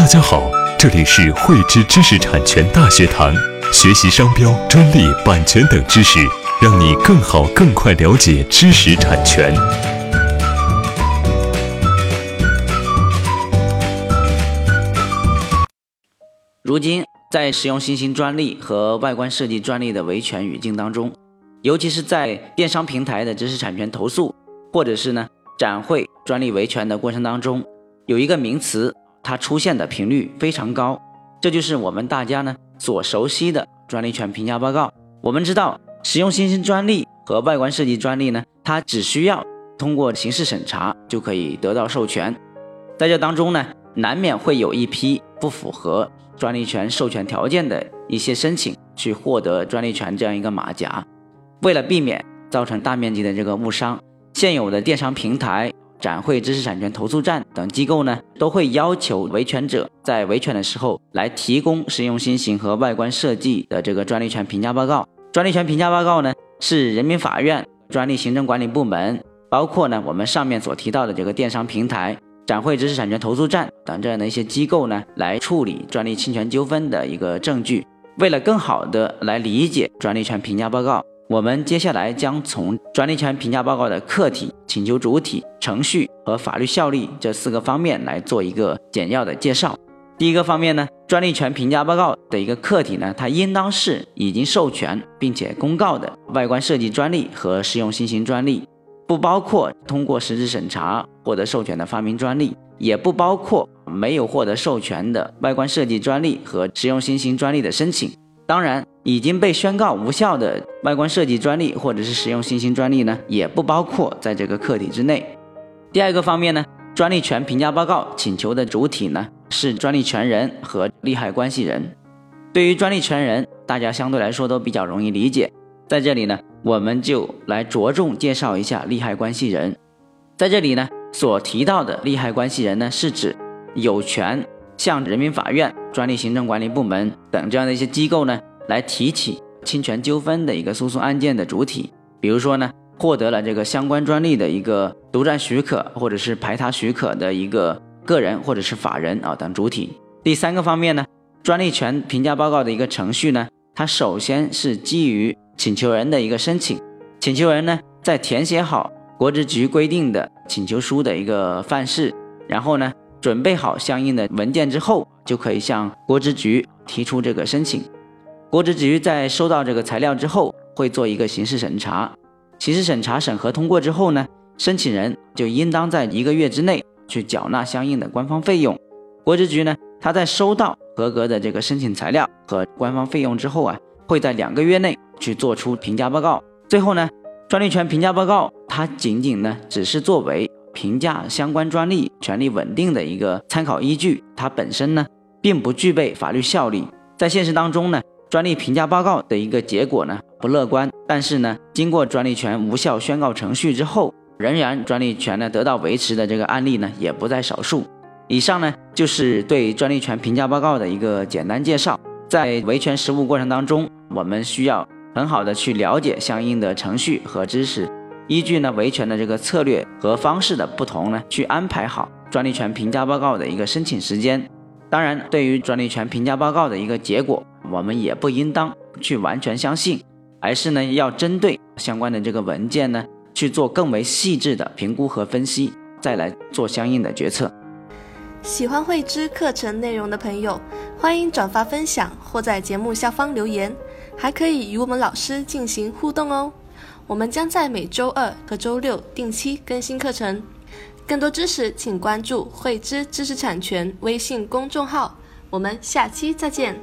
大家好，这里是汇知知识产权大学堂，学习商标、专利、版权等知识，让你更好、更快了解知识产权。如今，在使用新型专利和外观设计专利的维权语境当中，尤其是在电商平台的知识产权投诉，或者是呢展会专利维权的过程当中，有一个名词，它出现的频率非常高，这就是我们大家呢所熟悉的专利权评价报告。我们知道，使用新型专利和外观设计专利呢，它只需要通过形式审查就可以得到授权，在这当中呢，难免会有一批不符合专利权授权条件的一些申请去获得专利权这样一个马甲。为了避免造成大面积的这个误伤，现有的电商平台、展会知识产权投诉站等机构呢，都会要求维权者在维权的时候来提供实用新型和外观设计的这个专利权评价报告。专利权评价报告呢，是人民法院专利行政管理部门，包括呢我们上面所提到的这个电商平台、展会知识产权投诉站等这样的一些机构呢，来处理专利侵权纠纷的一个证据。为了更好的来理解专利权评价报告。我们接下来将从专利权评价报告的客体、请求主体、程序和法律效力这四个方面来做一个简要的介绍。第一个方面呢，专利权评价报告的一个客体呢，它应当是已经授权并且公告的外观设计专利和实用新型专利，不包括通过实质审查获得授权的发明专利，也不包括没有获得授权的外观设计专利和实用新型专利的申请。当然，已经被宣告无效的外观设计专利或者是使用新型专利呢，也不包括在这个课题之内。第二个方面呢，专利权评价报告请求的主体呢是专利权人和利害关系人。对于专利权人，大家相对来说都比较容易理解。在这里呢，我们就来着重介绍一下利害关系人。在这里呢，所提到的利害关系人呢，是指有权。向人民法院、专利行政管理部门等这样的一些机构呢，来提起侵权纠纷的一个诉讼案件的主体，比如说呢，获得了这个相关专利的一个独占许可或者是排他许可的一个个人或者是法人啊等主体。第三个方面呢，专利权评价报告的一个程序呢，它首先是基于请求人的一个申请，请求人呢在填写好国资局规定的请求书的一个范式，然后呢。准备好相应的文件之后，就可以向国资局提出这个申请。国资局在收到这个材料之后，会做一个形式审查。形式审查审核通过之后呢，申请人就应当在一个月之内去缴纳相应的官方费用。国资局呢，他在收到合格的这个申请材料和官方费用之后啊，会在两个月内去做出评价报告。最后呢，专利权评价报告它仅仅呢，只是作为。评价相关专利权利稳定的一个参考依据，它本身呢并不具备法律效力。在现实当中呢，专利评价报告的一个结果呢不乐观。但是呢，经过专利权无效宣告程序之后，仍然专利权呢得到维持的这个案例呢也不在少数。以上呢就是对专利权评价报告的一个简单介绍。在维权实务过程当中，我们需要很好的去了解相应的程序和知识。依据呢维权的这个策略和方式的不同呢，去安排好专利权评价报告的一个申请时间。当然，对于专利权评价报告的一个结果，我们也不应当去完全相信，而是呢要针对相关的这个文件呢去做更为细致的评估和分析，再来做相应的决策。喜欢慧知课程内容的朋友，欢迎转发分享或在节目下方留言，还可以与我们老师进行互动哦。我们将在每周二和周六定期更新课程，更多知识请关注“汇知知识产权”微信公众号。我们下期再见。